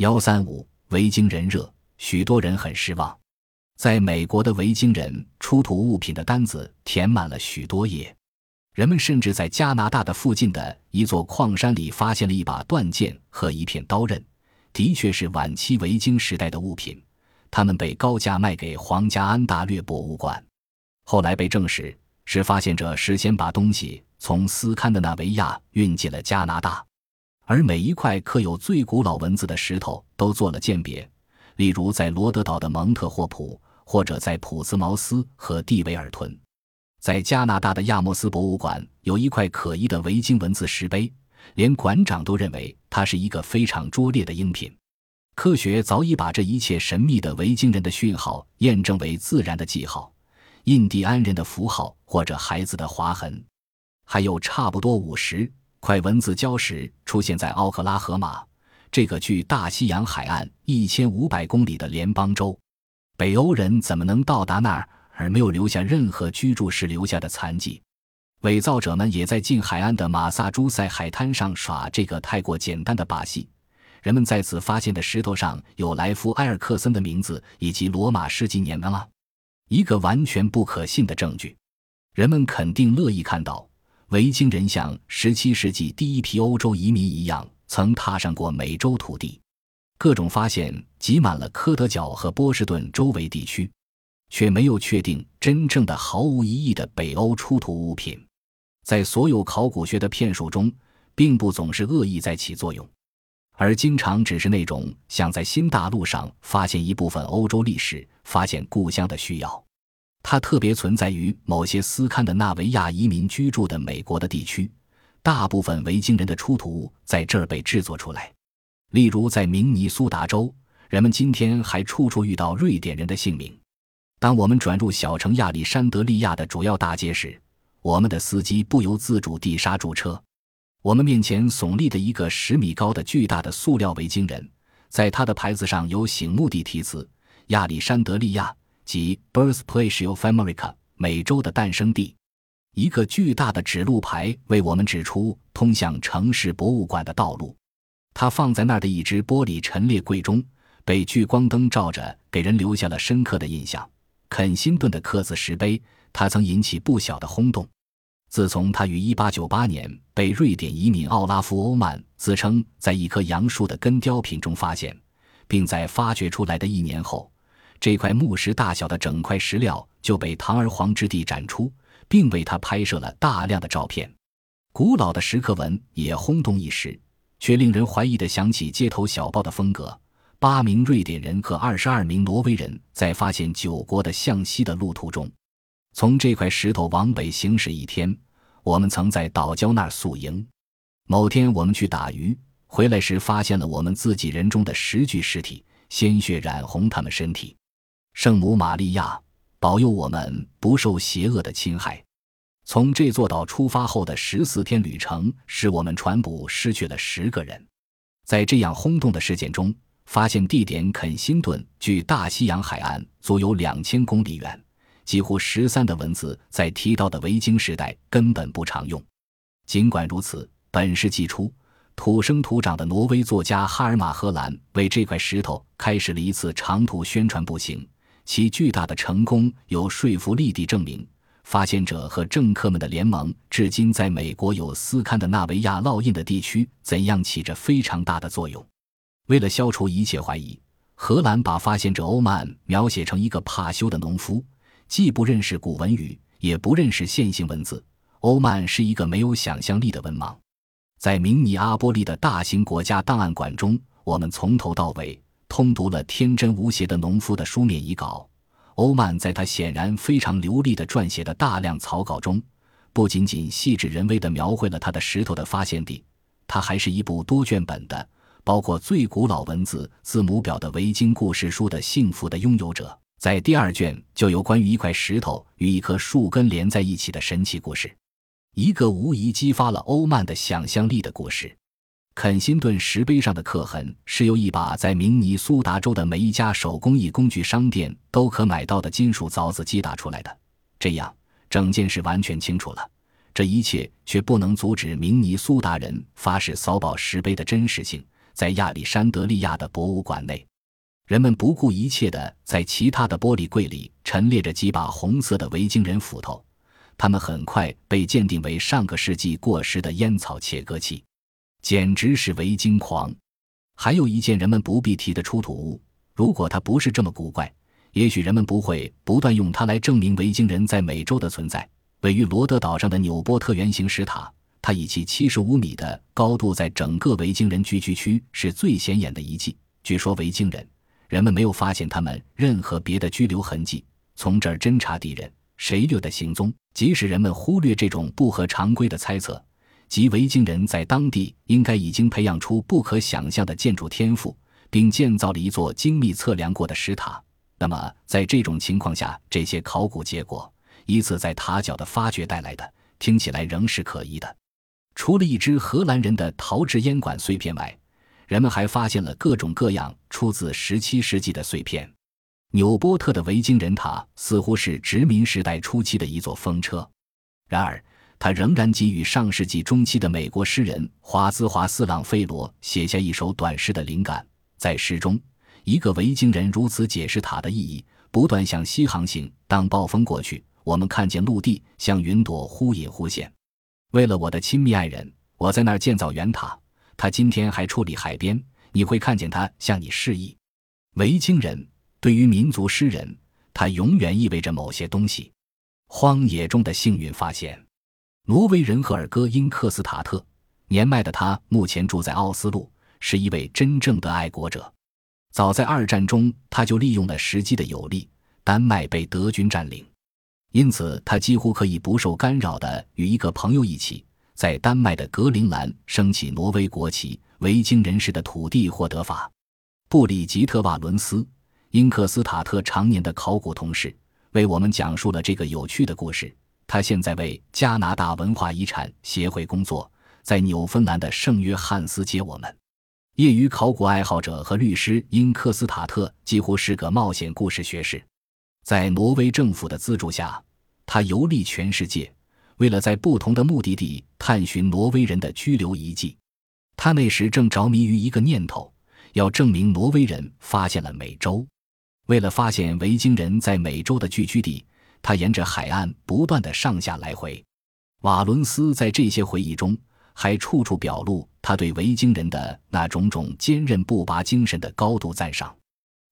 幺三五维京人热，许多人很失望。在美国的维京人出土物品的单子填满了许多页，人们甚至在加拿大的附近的一座矿山里发现了一把断剑和一片刀刃，的确是晚期维京时代的物品。他们被高价卖给皇家安大略博物馆，后来被证实是发现者事先把东西从斯堪的纳维亚运进了加拿大。而每一块刻有最古老文字的石头都做了鉴别，例如在罗德岛的蒙特霍普，或者在普兹茅斯和蒂维尔屯。在加拿大的亚莫斯博物馆有一块可疑的维京文字石碑，连馆长都认为它是一个非常拙劣的赝品。科学早已把这一切神秘的维京人的讯号验证为自然的记号、印第安人的符号或者孩子的划痕，还有差不多五十。块文字礁石出现在奥克拉荷马这个距大西洋海岸一千五百公里的联邦州。北欧人怎么能到达那儿而没有留下任何居住时留下的残迹？伪造者们也在近海岸的马萨诸塞海滩上耍这个太过简单的把戏。人们在此发现的石头上有莱夫埃尔克森的名字以及罗马世纪年吗？一个完全不可信的证据。人们肯定乐意看到。维京人像17世纪第一批欧洲移民一样，曾踏上过美洲土地。各种发现挤满了科德角和波士顿周围地区，却没有确定真正的毫无疑义的北欧出土物品。在所有考古学的骗术中，并不总是恶意在起作用，而经常只是那种想在新大陆上发现一部分欧洲历史、发现故乡的需要。它特别存在于某些斯堪的纳维亚移民居住的美国的地区，大部分维京人的出土物在这儿被制作出来。例如，在明尼苏达州，人们今天还处处遇到瑞典人的姓名。当我们转入小城亚历山德利亚的主要大街时，我们的司机不由自主地刹住车。我们面前耸立的一个十米高的巨大的塑料维京人，在他的牌子上有醒目的题词：“亚历山德利亚。”即 Birthplace of America，美洲的诞生地。一个巨大的指路牌为我们指出通向城市博物馆的道路。它放在那儿的一只玻璃陈列柜中，被聚光灯照着，给人留下了深刻的印象。肯辛顿的刻字石碑，它曾引起不小的轰动。自从它于1898年被瑞典移民奥拉夫·欧曼自称在一棵杨树的根雕品中发现，并在发掘出来的一年后。这块木石大小的整块石料就被堂而皇之地展出，并为他拍摄了大量的照片。古老的石刻文也轰动一时，却令人怀疑的想起街头小报的风格。八名瑞典人和二十二名挪威人在发现九国的向西的路途中，从这块石头往北行驶一天。我们曾在岛礁那儿宿营。某天我们去打鱼，回来时发现了我们自己人中的十具尸体，鲜血染红他们身体。圣母玛利亚，保佑我们不受邪恶的侵害。从这座岛出发后的十四天旅程，使我们船捕失去了十个人。在这样轰动的事件中，发现地点肯辛顿距大西洋海岸足有两千公里远。几乎十三的文字在提到的维京时代根本不常用。尽管如此，本世纪初，土生土长的挪威作家哈尔马赫兰为这块石头开始了一次长途宣传步行。其巨大的成功有说服力地证明，发现者和政客们的联盟至今在美国有斯堪的纳维亚烙印的地区怎样起着非常大的作用。为了消除一切怀疑，荷兰把发现者欧曼描写成一个怕羞的农夫，既不认识古文语，也不认识线性文字。欧曼是一个没有想象力的文盲。在明尼阿波利的大型国家档案馆中，我们从头到尾。通读了天真无邪的农夫的书面遗稿，欧曼在他显然非常流利的撰写的大量草稿中，不仅仅细致人微地描绘了他的石头的发现地，他还是一部多卷本的，包括最古老文字字母表的维京故事书的幸福的拥有者。在第二卷就有关于一块石头与一棵树根连在一起的神奇故事，一个无疑激发了欧曼的想象力的故事。肯辛顿石碑上的刻痕是由一把在明尼苏达州的每一家手工艺工具商店都可买到的金属凿子击打出来的。这样，整件事完全清楚了。这一切却不能阻止明尼苏达人发誓扫宝石碑的真实性。在亚历山德利亚的博物馆内。人们不顾一切地在其他的玻璃柜里陈列着几把红色的维京人斧头，他们很快被鉴定为上个世纪过时的烟草切割器，简直是维京狂。还有一件人们不必提的出土物，如果它不是这么古怪，也许人们不会不断用它来证明维京人在美洲的存在。位于罗德岛上的纽波特圆形石塔，它以其七十五米的高度，在整个维京人聚居区是最显眼的遗迹。据说维京人。人们没有发现他们任何别的居留痕迹，从这儿侦查敌人、谁掠的行踪。即使人们忽略这种不合常规的猜测，即维京人在当地应该已经培养出不可想象的建筑天赋，并建造了一座精密测量过的石塔。那么，在这种情况下，这些考古结果依次在塔角的发掘带来的，听起来仍是可疑的。除了一只荷兰人的陶制烟管碎片外，人们还发现了各种各样出自17世纪的碎片。纽波特的维京人塔似乎是殖民时代初期的一座风车，然而他仍然给予上世纪中期的美国诗人华兹华斯·朗费罗写下一首短诗的灵感。在诗中，一个维京人如此解释塔的意义：不断向西航行，当暴风过去，我们看见陆地像云朵忽隐忽现。为了我的亲密爱人，我在那儿建造圆塔。他今天还处理海边，你会看见他向你示意。维京人对于民族诗人，他永远意味着某些东西。荒野中的幸运发现，挪威人赫尔戈因克斯塔特，年迈的他目前住在奥斯陆，是一位真正的爱国者。早在二战中，他就利用了时机的有利，丹麦被德军占领，因此他几乎可以不受干扰地与一个朋友一起。在丹麦的格陵兰升起挪威国旗，维京人士的土地获得法。布里吉特·瓦伦斯，因克斯塔特常年的考古同事，为我们讲述了这个有趣的故事。他现在为加拿大文化遗产协会工作，在纽芬兰的圣约翰斯接我们。业余考古爱好者和律师因克斯塔特几乎是个冒险故事学士，在挪威政府的资助下，他游历全世界。为了在不同的目的地探寻挪威人的居留遗迹，他那时正着迷于一个念头：要证明挪威人发现了美洲。为了发现维京人在美洲的聚居地，他沿着海岸不断的上下来回。瓦伦斯在这些回忆中还处处表露他对维京人的那种种坚韧不拔精神的高度赞赏。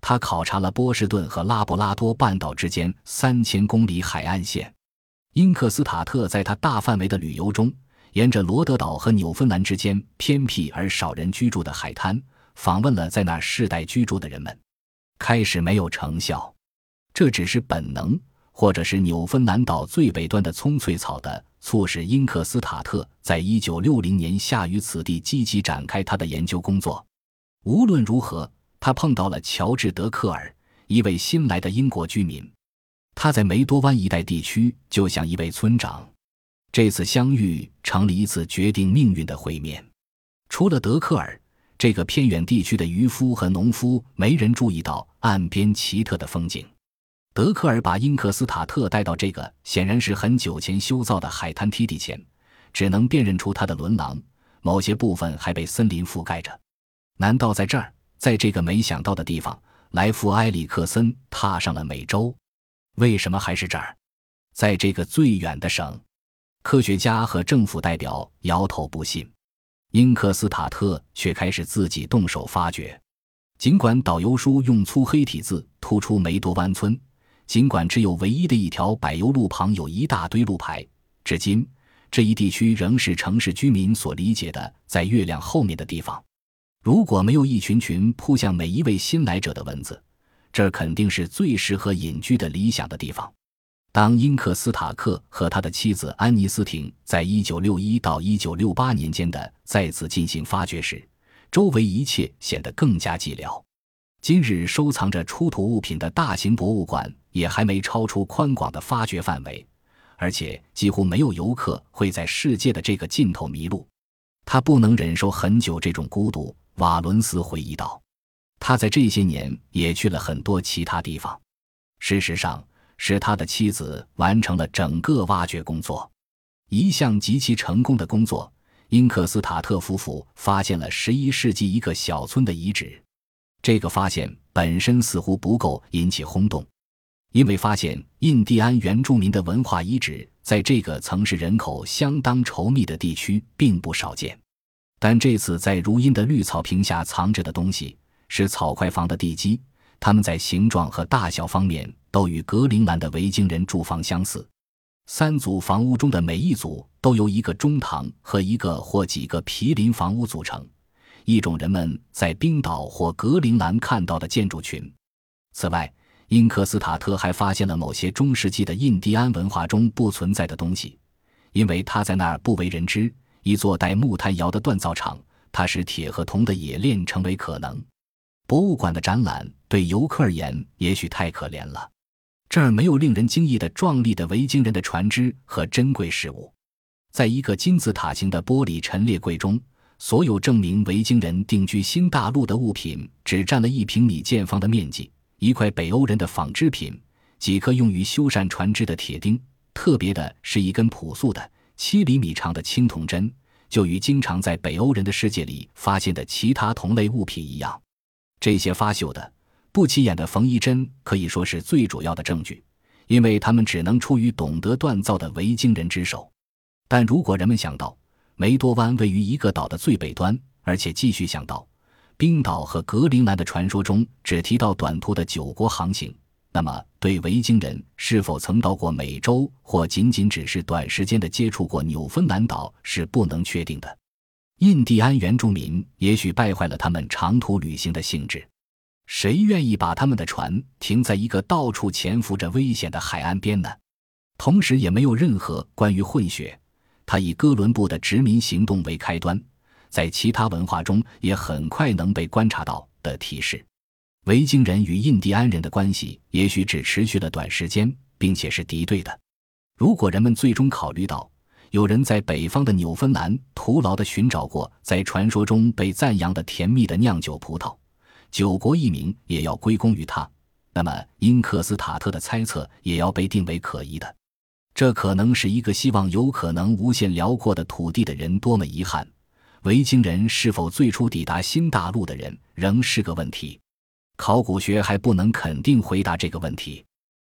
他考察了波士顿和拉布拉多半岛之间三千公里海岸线。因克斯塔特在他大范围的旅游中，沿着罗德岛和纽芬兰之间偏僻而少人居住的海滩，访问了在那世代居住的人们。开始没有成效，这只是本能，或者是纽芬兰岛最北端的葱翠草的促使因克斯塔特在一九六零年下于此地积极展开他的研究工作。无论如何，他碰到了乔治·德克尔，一位新来的英国居民。他在梅多湾一带地区就像一位村长，这次相遇成了一次决定命运的会面。除了德克尔，这个偏远地区的渔夫和农夫没人注意到岸边奇特的风景。德克尔把英克斯塔特带到这个显然是很久前修造的海滩梯地前，只能辨认出它的轮廊，某些部分还被森林覆盖着。难道在这儿，在这个没想到的地方，莱夫埃里克森踏上了美洲？为什么还是这儿，在这个最远的省？科学家和政府代表摇头不信。英克斯塔特却开始自己动手发掘。尽管导游书用粗黑体字突出梅多湾村，尽管只有唯一的一条柏油路旁有一大堆路牌，至今这一地区仍是城市居民所理解的在月亮后面的地方。如果没有一群群扑向每一位新来者的蚊子。这肯定是最适合隐居的理想的地方。当因克斯塔克和他的妻子安妮斯廷在1961到1968年间的再次进行发掘时，周围一切显得更加寂寥。今日收藏着出土物品的大型博物馆也还没超出宽广的发掘范围，而且几乎没有游客会在世界的这个尽头迷路。他不能忍受很久这种孤独，瓦伦斯回忆道。他在这些年也去了很多其他地方，事实上是他的妻子完成了整个挖掘工作，一项极其成功的工作，英克斯塔特夫妇发现了十一世纪一个小村的遗址。这个发现本身似乎不够引起轰动，因为发现印第安原住民的文化遗址在这个曾是人口相当稠密的地区并不少见。但这次在如茵的绿草坪下藏着的东西是草块房的地基，它们在形状和大小方面都与格陵兰的维京人住房相似。三组房屋中的每一组都由一个中堂和一个或几个毗邻房屋组成。一种人们在冰岛或格陵兰看到的建筑群。此外，因克斯塔特还发现了某些中世纪的印第安文化中不存在的东西，因为他在那儿不为人知。一座带木炭窑的锻造厂，它使铁和铜的冶炼成为可能。博物馆的展览对游客而言也许太可怜了，这儿没有令人惊异的壮丽的维京人的船只和珍贵事物。在一个金字塔形的玻璃陈列柜中。所有证明维京人定居新大陆的物品只占了一平米见方的面积：一块北欧人的纺织品，几颗用于修缮船只的铁钉。特别的是一根朴素的七厘米长的青铜针，就与经常在北欧人的世界里发现的其他同类物品一样。这些发锈的、不起眼的缝衣针可以说是最主要的证据，因为它们只能出于懂得锻造的维京人之手。但如果人们想到，梅多湾位于一个岛的最北端，而且继续想到冰岛和格陵兰的传说中只提到短途的九国航行。那么，对维京人是否曾到过美洲，或仅仅只是短时间的接触过纽芬兰岛是不能确定的。印第安原住民也许败坏了他们长途旅行的兴致。谁愿意把他们的船停在一个到处潜伏着危险的海岸边呢？同时，也没有任何关于混血。他以哥伦布的殖民行动为开端，在其他文化中也很快能被观察到的提示。维京人与印第安人的关系也许只持续了短时间，并且是敌对的。如果人们最终考虑到有人在北方的纽芬兰徒劳地寻找过在传说中被赞扬的甜蜜的酿酒葡萄，九国一名也要归功于他，那么因克斯塔特的猜测也要被定为可疑的。这可能是一个希望有可能无限辽阔的土地的人多么遗憾。维京人是否最初抵达新大陆的人，仍是个问题。考古学还不能肯定回答这个问题。